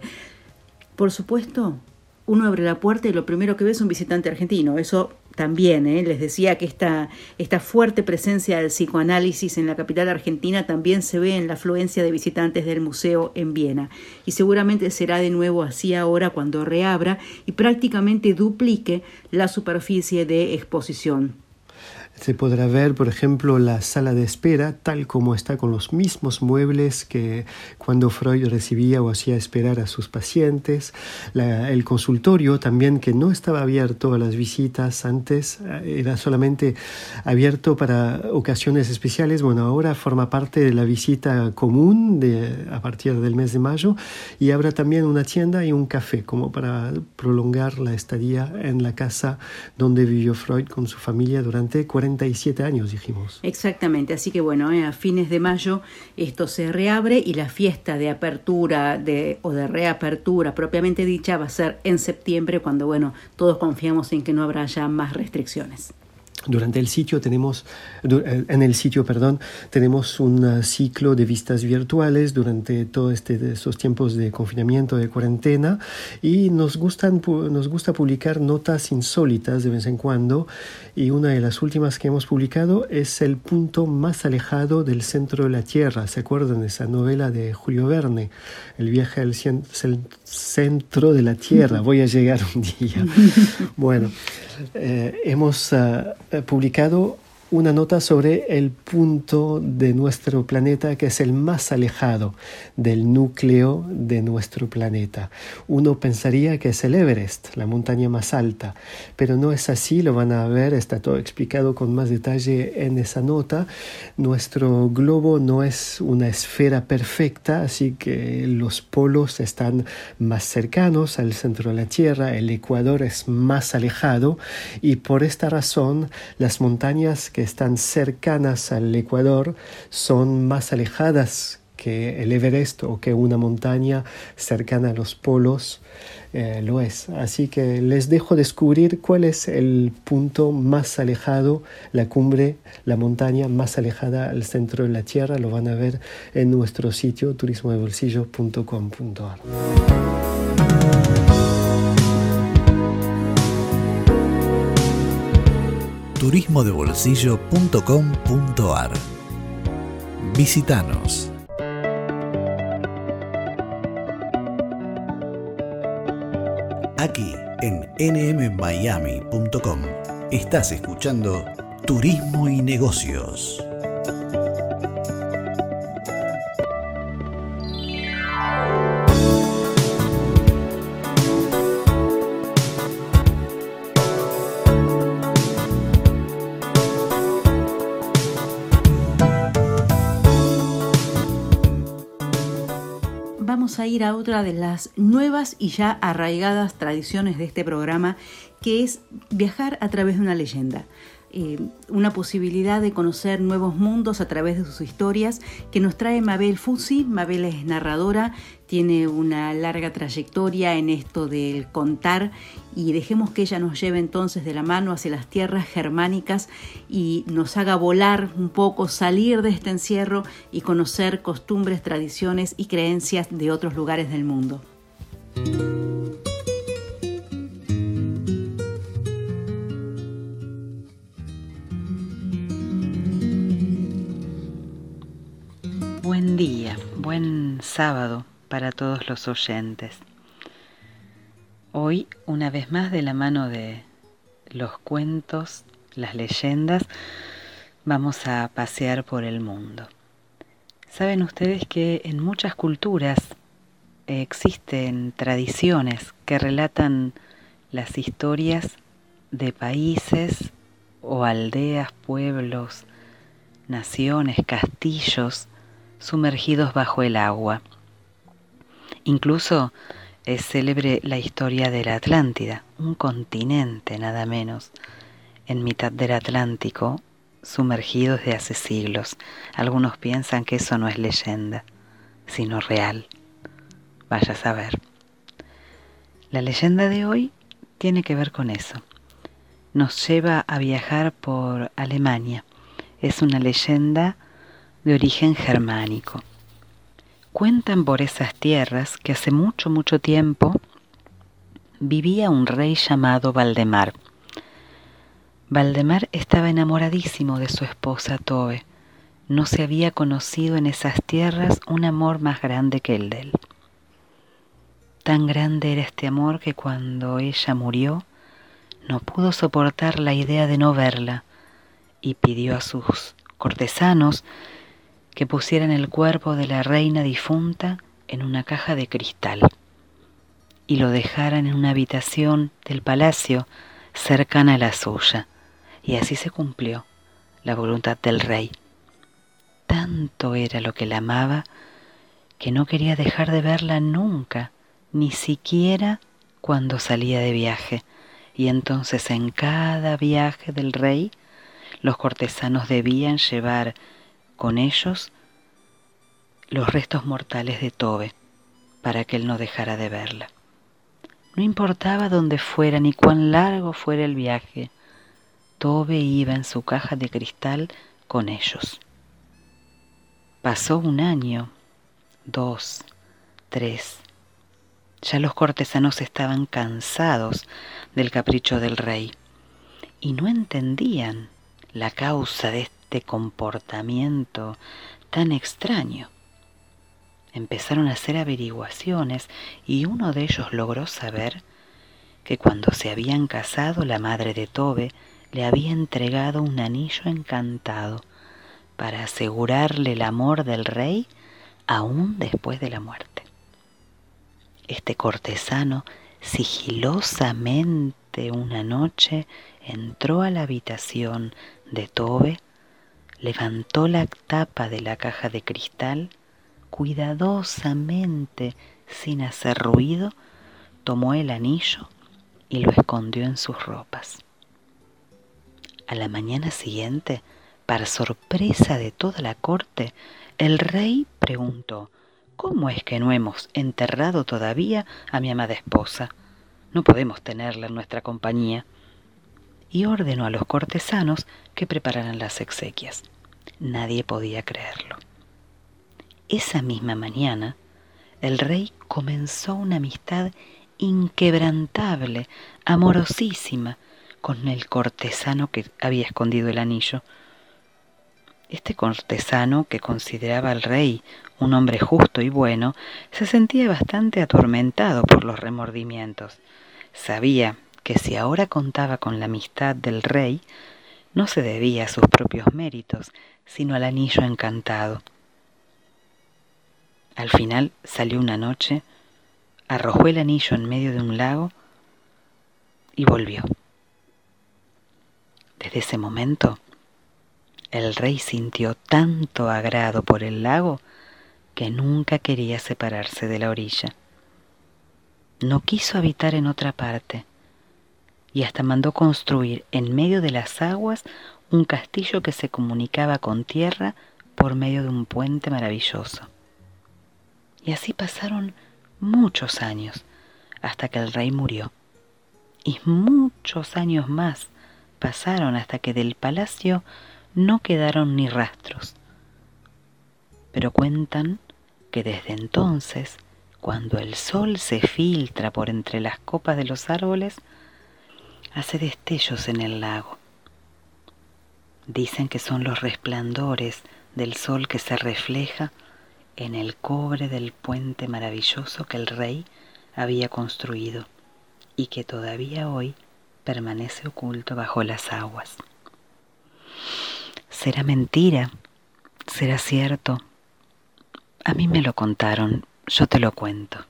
Speaker 1: Por supuesto, uno abre la puerta y lo primero que ve es un visitante argentino. Eso también, ¿eh? les decía que esta, esta fuerte presencia del psicoanálisis en la capital argentina también se ve en la afluencia de visitantes del museo en Viena. Y seguramente será de nuevo así ahora cuando reabra y prácticamente duplique la superficie de exposición.
Speaker 2: Se podrá ver, por ejemplo, la sala de espera tal como está con los mismos muebles que cuando Freud recibía o hacía esperar a sus pacientes. El consultorio también que no estaba abierto a las visitas antes, era solamente abierto para ocasiones especiales. Bueno, ahora forma parte de la visita común a partir del mes de mayo y habrá también una tienda y un café como para prolongar la estadía en la casa donde vivió Freud con su familia durante 40 47 años, dijimos.
Speaker 1: Exactamente, así que bueno, eh, a fines de mayo esto se reabre y la fiesta de apertura de, o de reapertura propiamente dicha va a ser en septiembre, cuando bueno, todos confiamos en que no habrá ya más restricciones.
Speaker 2: Durante el sitio tenemos, en el sitio, perdón, tenemos un ciclo de vistas virtuales durante todos este, estos tiempos de confinamiento, de cuarentena, y nos, gustan, nos gusta publicar notas insólitas de vez en cuando, y una de las últimas que hemos publicado es el punto más alejado del centro de la Tierra. ¿Se acuerdan de esa novela de Julio Verne? El viaje al centro de la Tierra. Voy a llegar un día. Bueno, eh, hemos uh, publicado una nota sobre el punto de nuestro planeta que es el más alejado del núcleo de nuestro planeta. Uno pensaría que es el Everest, la montaña más alta, pero no es así, lo van a ver, está todo explicado con más detalle en esa nota. Nuestro globo no es una esfera perfecta, así que los polos están más cercanos al centro de la Tierra, el Ecuador es más alejado y por esta razón las montañas están cercanas al Ecuador son más alejadas que el Everest o que una montaña cercana a los polos eh, lo es. Así que les dejo descubrir cuál es el punto más alejado, la cumbre, la montaña más alejada al centro de la Tierra. Lo van a ver en nuestro sitio turismodebolsillo.com.ar.
Speaker 7: turismodebolsillo.com.ar Visítanos. Aquí en nmmiami.com estás escuchando Turismo y Negocios.
Speaker 1: Otra de las nuevas y ya arraigadas tradiciones de este programa, que es viajar a través de una leyenda. Eh, una posibilidad de conocer nuevos mundos a través de sus historias que nos trae Mabel Fusi. Mabel es narradora, tiene una larga trayectoria en esto del contar y dejemos que ella nos lleve entonces de la mano hacia las tierras germánicas y nos haga volar un poco, salir de este encierro y conocer costumbres, tradiciones y creencias de otros lugares del mundo.
Speaker 9: Buen día, buen sábado para todos los oyentes. Hoy, una vez más de la mano de los cuentos, las leyendas, vamos a pasear por el mundo. Saben ustedes que en muchas culturas existen tradiciones que relatan las historias de países o aldeas, pueblos, naciones, castillos, sumergidos bajo el agua. Incluso es célebre la historia de la Atlántida, un continente nada menos, en mitad del Atlántico, sumergido desde hace siglos. Algunos piensan que eso no es leyenda, sino real. Vaya a saber. La leyenda de hoy tiene que ver con eso. Nos lleva a viajar por Alemania. Es una leyenda de origen germánico. Cuentan por esas tierras que hace mucho, mucho tiempo vivía un rey llamado Valdemar. Valdemar estaba enamoradísimo de su esposa Tobe. No se había conocido en esas tierras un amor más grande que el de él. Tan grande era este amor que cuando ella murió, no pudo soportar la idea de no verla y pidió a sus cortesanos que pusieran el cuerpo de la reina difunta en una caja de cristal y lo dejaran en una habitación del palacio cercana a la suya. Y así se cumplió la voluntad del rey. Tanto era lo que la amaba que no quería dejar de verla nunca, ni siquiera cuando salía de viaje. Y entonces en cada viaje del rey los cortesanos debían llevar con ellos los restos mortales de Tobe, para que él no dejara de verla. No importaba dónde fuera ni cuán largo fuera el viaje, Tobe iba en su caja de cristal con ellos. Pasó un año, dos, tres. Ya los cortesanos estaban cansados del capricho del rey y no entendían la causa de este comportamiento tan extraño. Empezaron a hacer averiguaciones y uno de ellos logró saber que cuando se habían casado la madre de Tobe le había entregado un anillo encantado para asegurarle el amor del rey aún después de la muerte. Este cortesano sigilosamente una noche entró a la habitación de Tobe, levantó la tapa de la caja de cristal, cuidadosamente, sin hacer ruido, tomó el anillo y lo escondió en sus ropas. A la mañana siguiente, para sorpresa de toda la corte, el rey preguntó, ¿Cómo es que no hemos enterrado todavía a mi amada esposa? No podemos tenerla en nuestra compañía. Y ordenó a los cortesanos que prepararan las exequias. Nadie podía creerlo. Esa misma mañana, el rey comenzó una amistad inquebrantable, amorosísima, con el cortesano que había escondido el anillo. Este cortesano, que consideraba al rey un hombre justo y bueno, se sentía bastante atormentado por los remordimientos. Sabía que si ahora contaba con la amistad del rey, no se debía a sus propios méritos, sino al anillo encantado. Al final salió una noche, arrojó el anillo en medio de un lago y volvió. Desde ese momento, el rey sintió tanto agrado por el lago que nunca quería separarse de la orilla. No quiso habitar en otra parte y hasta mandó construir en medio de las aguas un castillo que se comunicaba con tierra por medio de un puente maravilloso. Y así pasaron muchos años hasta que el rey murió. Y muchos años más pasaron hasta que del palacio no quedaron ni rastros. Pero cuentan que desde entonces, cuando el sol se filtra por entre las copas de los árboles, hace destellos en el lago. Dicen que son los resplandores del sol que se refleja en el cobre del puente maravilloso que el rey había construido y que todavía hoy permanece oculto bajo las aguas. ¿Será mentira? ¿Será cierto? A mí me lo contaron, yo te lo cuento.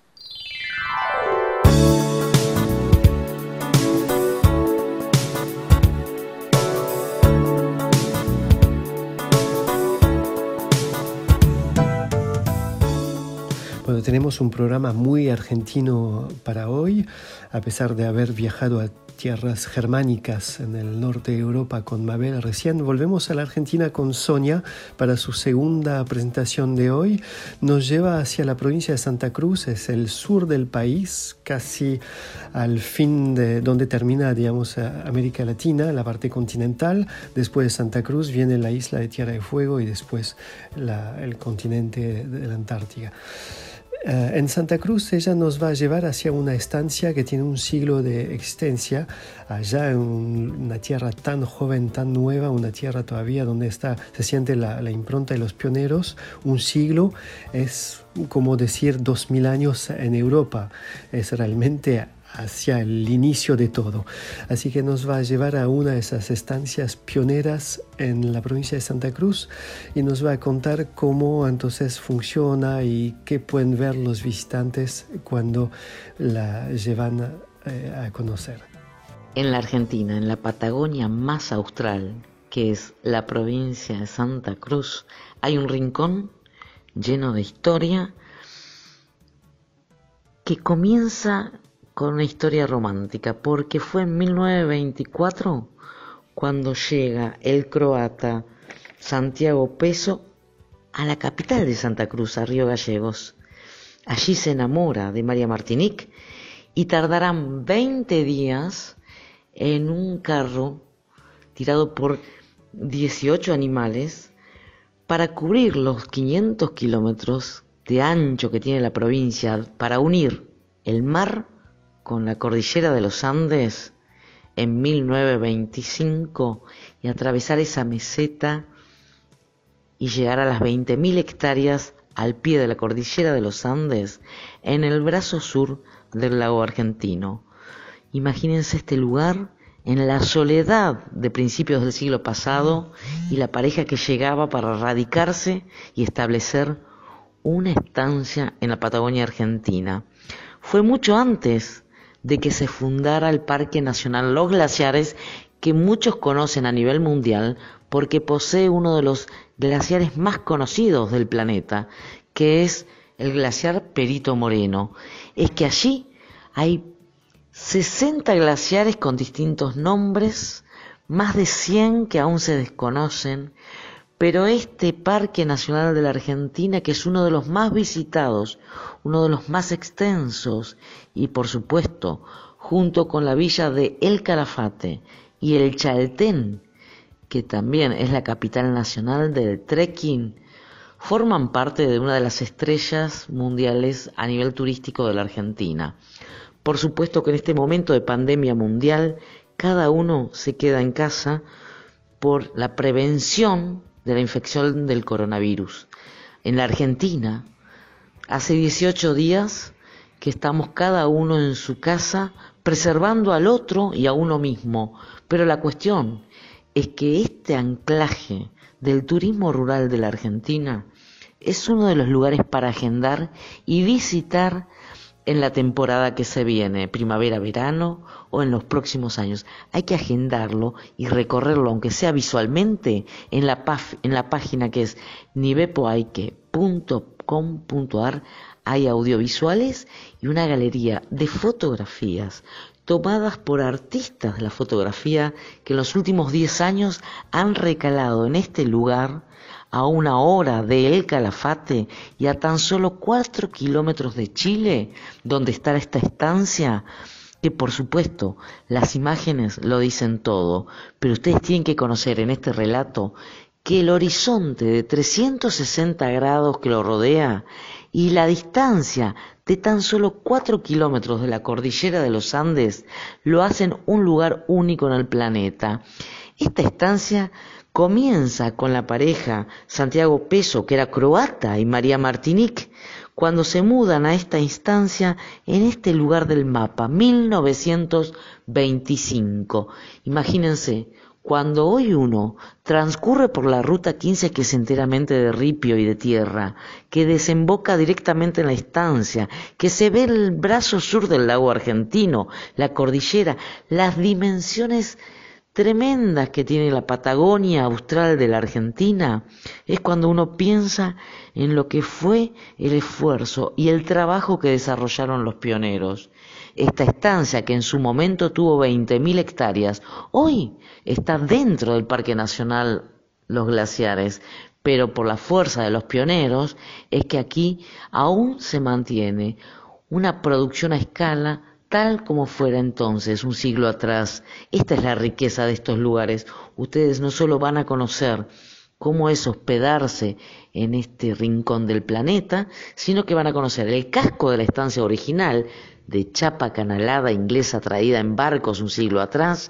Speaker 2: Bueno, tenemos un programa muy argentino para hoy, a pesar de haber viajado a tierras germánicas en el norte de Europa con Mabel recién. Volvemos a la Argentina con Sonia para su segunda presentación de hoy. Nos lleva hacia la provincia de Santa Cruz, es el sur del país, casi al fin de donde termina, digamos, América Latina, la parte continental. Después de Santa Cruz viene la isla de Tierra de Fuego y después el continente de la Antártida. Eh, en Santa Cruz ella nos va a llevar hacia una estancia que tiene un siglo de existencia, allá en una tierra tan joven, tan nueva, una tierra todavía donde está, se siente la, la impronta de los pioneros. Un siglo es como decir dos mil años en Europa, es realmente hacia el inicio de todo. Así que nos va a llevar a una de esas estancias pioneras en la provincia de Santa Cruz y nos va a contar cómo entonces funciona y qué pueden ver los visitantes cuando la llevan eh, a conocer.
Speaker 8: En la Argentina, en la Patagonia más austral, que es la provincia de Santa Cruz, hay un rincón lleno de historia que comienza con una historia romántica, porque fue en 1924 cuando llega el croata Santiago Peso a la capital de Santa Cruz, a Río Gallegos. Allí se enamora de María Martinique y tardarán 20 días en un carro tirado por 18 animales para cubrir los 500 kilómetros de ancho que tiene la provincia para unir el mar con la cordillera de los Andes en 1925 y atravesar esa meseta y llegar a las 20.000 hectáreas al pie de la cordillera de los Andes en el brazo sur del lago argentino. Imagínense este lugar en la soledad de principios del siglo pasado y la pareja que llegaba para radicarse y establecer una estancia en la Patagonia Argentina. Fue mucho antes de que se fundara el Parque Nacional Los Glaciares, que muchos conocen a nivel mundial porque posee uno de los glaciares más conocidos del planeta, que es el glaciar Perito Moreno. Es que allí hay 60 glaciares con distintos nombres, más de 100 que aún se desconocen, pero este Parque Nacional de la Argentina, que es uno de los más visitados, uno de los más extensos, y por supuesto, junto con la villa de El Calafate y el Chaltén, que también es la capital nacional del trekking, forman parte de una de las estrellas mundiales a nivel turístico de la Argentina. Por supuesto que en este momento de pandemia mundial, cada uno se queda en casa por la prevención de la infección del coronavirus. En la Argentina, hace 18 días que estamos cada uno en su casa preservando al otro y a uno mismo. Pero la cuestión es que este anclaje del turismo rural de la Argentina es uno de los lugares para agendar y visitar en la temporada que se viene, primavera, verano o en los próximos años. Hay que agendarlo y recorrerlo, aunque sea visualmente, en la, en la página que es nivepoaike.com.ar. Hay audiovisuales y una galería de fotografías tomadas por artistas de la fotografía que en los últimos 10 años han recalado en este lugar a una hora de El Calafate y a tan solo cuatro kilómetros de Chile, donde está esta estancia, que por supuesto las imágenes lo dicen todo, pero ustedes tienen que conocer en este relato que el horizonte de 360 grados que lo rodea y la distancia de tan solo cuatro kilómetros de la cordillera de los Andes lo hacen un lugar único en el planeta. Esta estancia comienza con la pareja Santiago Peso, que era croata, y María Martinique, cuando se mudan a esta instancia en este lugar del mapa, 1925. Imagínense, cuando hoy uno transcurre por la ruta 15 que es enteramente de ripio y de tierra, que desemboca directamente en la estancia, que se ve el brazo sur del lago argentino, la cordillera, las dimensiones tremendas que tiene la Patagonia austral de la Argentina es cuando uno piensa en lo que fue el esfuerzo y el trabajo que desarrollaron los pioneros. Esta estancia que en su momento tuvo 20.000 hectáreas, hoy está dentro del Parque Nacional Los Glaciares, pero por la fuerza de los pioneros es que aquí aún se mantiene una producción a escala tal como fuera entonces, un siglo atrás. Esta es la riqueza de estos lugares. Ustedes no solo van a conocer cómo es hospedarse en este rincón del planeta, sino que van a conocer el casco de la estancia original, de chapa canalada inglesa traída en barcos un siglo atrás,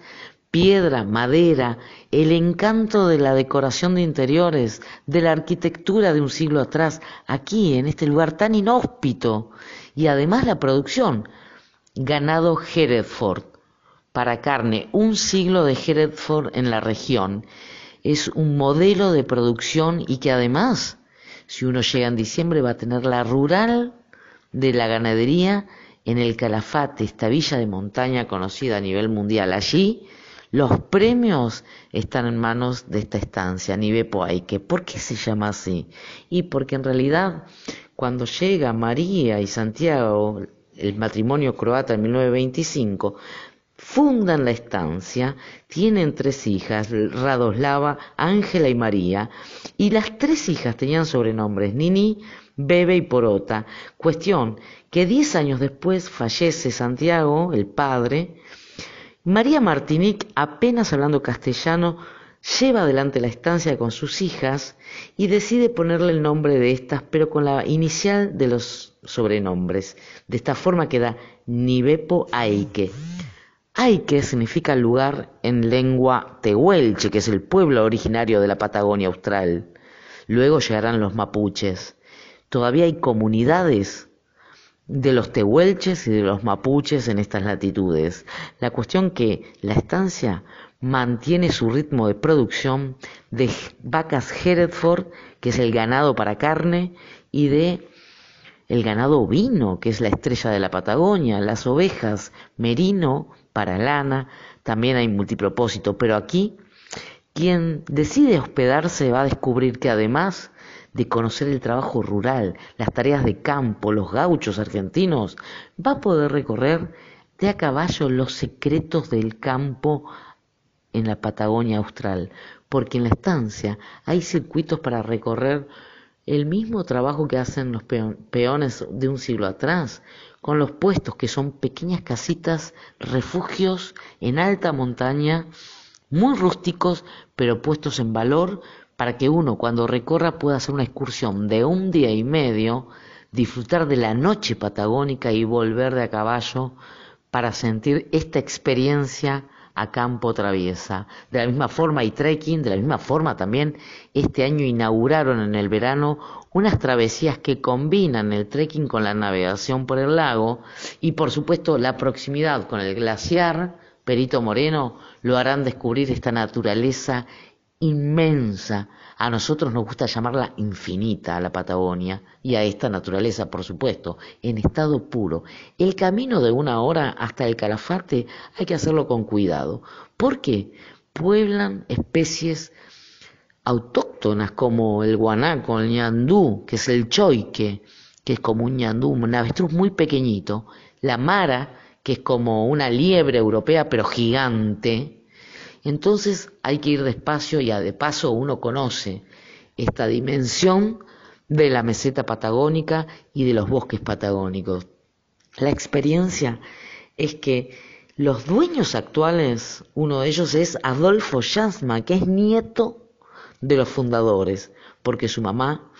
Speaker 8: piedra, madera, el encanto de la decoración de interiores, de la arquitectura de un siglo atrás, aquí, en este lugar tan inhóspito, y además la producción, ganado Hereford para carne, un siglo de Hereford en la región. Es un modelo de producción y que además, si uno llega en diciembre, va a tener la rural de la ganadería en el Calafate, esta villa de montaña conocida a nivel mundial. Allí los premios están en manos de esta estancia, Nivepoaike. ¿Por qué se llama así? Y porque en realidad cuando llega María y Santiago, el matrimonio croata en 1925, fundan la estancia, tienen tres hijas, Radoslava, Ángela y María, y las tres hijas tenían sobrenombres Nini, Bebe y Porota. Cuestión que diez años después fallece Santiago, el padre. María Martinique, apenas hablando castellano, lleva adelante la estancia con sus hijas y decide ponerle el nombre de estas, pero con la inicial de los sobrenombres. De esta forma queda Nivepo Aike. Aike significa lugar en lengua tehuelche, que es el pueblo originario de la Patagonia Austral. Luego llegarán los mapuches. Todavía hay comunidades de los tehuelches y de los mapuches en estas latitudes. La cuestión que la estancia mantiene su ritmo de producción de vacas Hereford, que es el ganado para carne, y de el ganado ovino, que es la estrella de la Patagonia, las ovejas merino para lana, también hay multipropósito, pero aquí quien decide hospedarse va a descubrir que además de conocer el trabajo rural, las tareas de campo, los gauchos argentinos, va a poder recorrer de a caballo los secretos del campo en la Patagonia austral, porque en la estancia hay circuitos para recorrer el mismo trabajo que hacen los peones de un siglo atrás, con los puestos que son pequeñas casitas, refugios en alta montaña, muy rústicos, pero puestos en valor para que uno cuando recorra pueda hacer una excursión de un día y medio, disfrutar de la noche patagónica y volver de a caballo para sentir esta experiencia a campo traviesa. De la misma forma hay trekking, de la misma forma también este año inauguraron en el verano unas travesías que combinan el trekking con la navegación por el lago y por supuesto la proximidad con el glaciar Perito Moreno lo harán descubrir esta naturaleza inmensa. A nosotros nos gusta llamarla infinita a la Patagonia y a esta naturaleza, por supuesto, en estado puro. El camino de una hora hasta el Calafate hay que hacerlo con cuidado. porque Pueblan especies autóctonas como el guanaco, el ñandú, que es el choique, que es como un ñandú, un avestruz muy pequeñito, la mara, que es como una liebre europea pero gigante, entonces hay que ir despacio y a de paso uno conoce esta dimensión de la meseta patagónica y de los bosques patagónicos. La experiencia es que los dueños actuales, uno de ellos es Adolfo Jasma, que es nieto de los fundadores, porque su mamá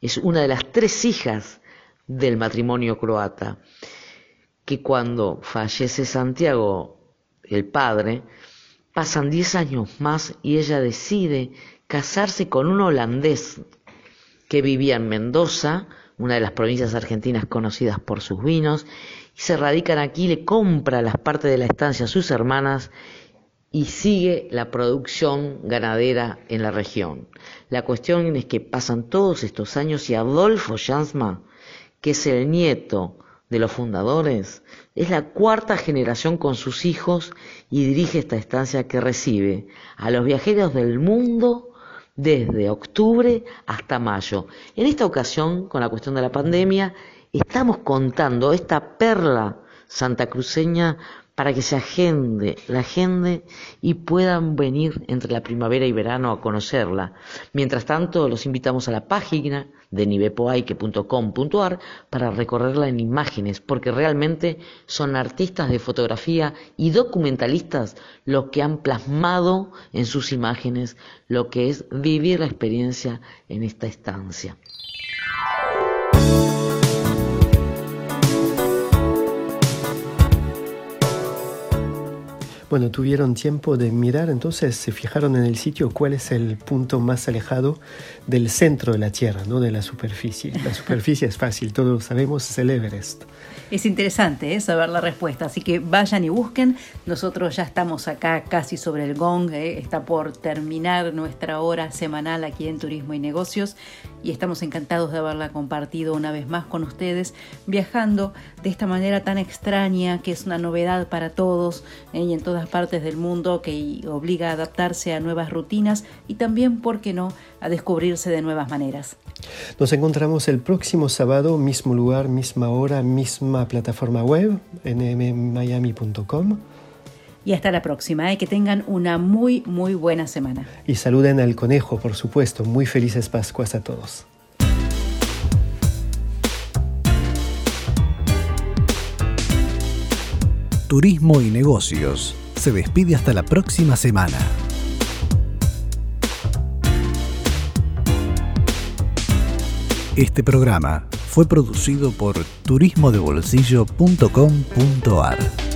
Speaker 8: es una de las tres hijas del matrimonio croata, que cuando fallece Santiago, el padre, Pasan diez años más y ella decide casarse con un holandés que vivía en Mendoza, una de las provincias argentinas conocidas por sus vinos, y se radican aquí, le compra las partes de la estancia a sus hermanas y sigue la producción ganadera en la región. La cuestión es que pasan todos estos años y Adolfo Jansma, que es el nieto de los fundadores, es la cuarta generación con sus hijos y dirige esta estancia que recibe a los viajeros del mundo desde octubre hasta mayo. En esta ocasión, con la cuestión de la pandemia, estamos contando esta perla santacruceña para que se agende la agende y puedan venir entre la primavera y verano a conocerla. Mientras tanto, los invitamos a la página de nivepoaike.com.ar para recorrerla en imágenes, porque realmente son artistas de fotografía y documentalistas los que han plasmado en sus imágenes lo que es vivir la experiencia en esta estancia.
Speaker 2: Bueno, tuvieron tiempo de mirar, entonces se fijaron en el sitio cuál es el punto más alejado del centro de la Tierra, no de la superficie. La superficie es fácil, todos lo sabemos, es el Everest.
Speaker 1: Es interesante ¿eh? saber la respuesta, así que vayan y busquen. Nosotros ya estamos acá casi sobre el gong, ¿eh? está por terminar nuestra hora semanal aquí en Turismo y Negocios y estamos encantados de haberla compartido una vez más con ustedes, viajando de esta manera tan extraña que es una novedad para todos ¿eh? y en todas partes del mundo que obliga a adaptarse a nuevas rutinas y también, ¿por qué no?, a descubrirse de nuevas maneras.
Speaker 2: Nos encontramos el próximo sábado, mismo lugar, misma hora, misma plataforma web, nmmiami.com.
Speaker 1: Y hasta la próxima, ¿eh? que tengan una muy, muy buena semana.
Speaker 2: Y saluden al conejo, por supuesto. Muy felices Pascuas a todos.
Speaker 7: Turismo y negocios. Se despide hasta la próxima semana. Este programa fue producido por turismodebolsillo.com.ar.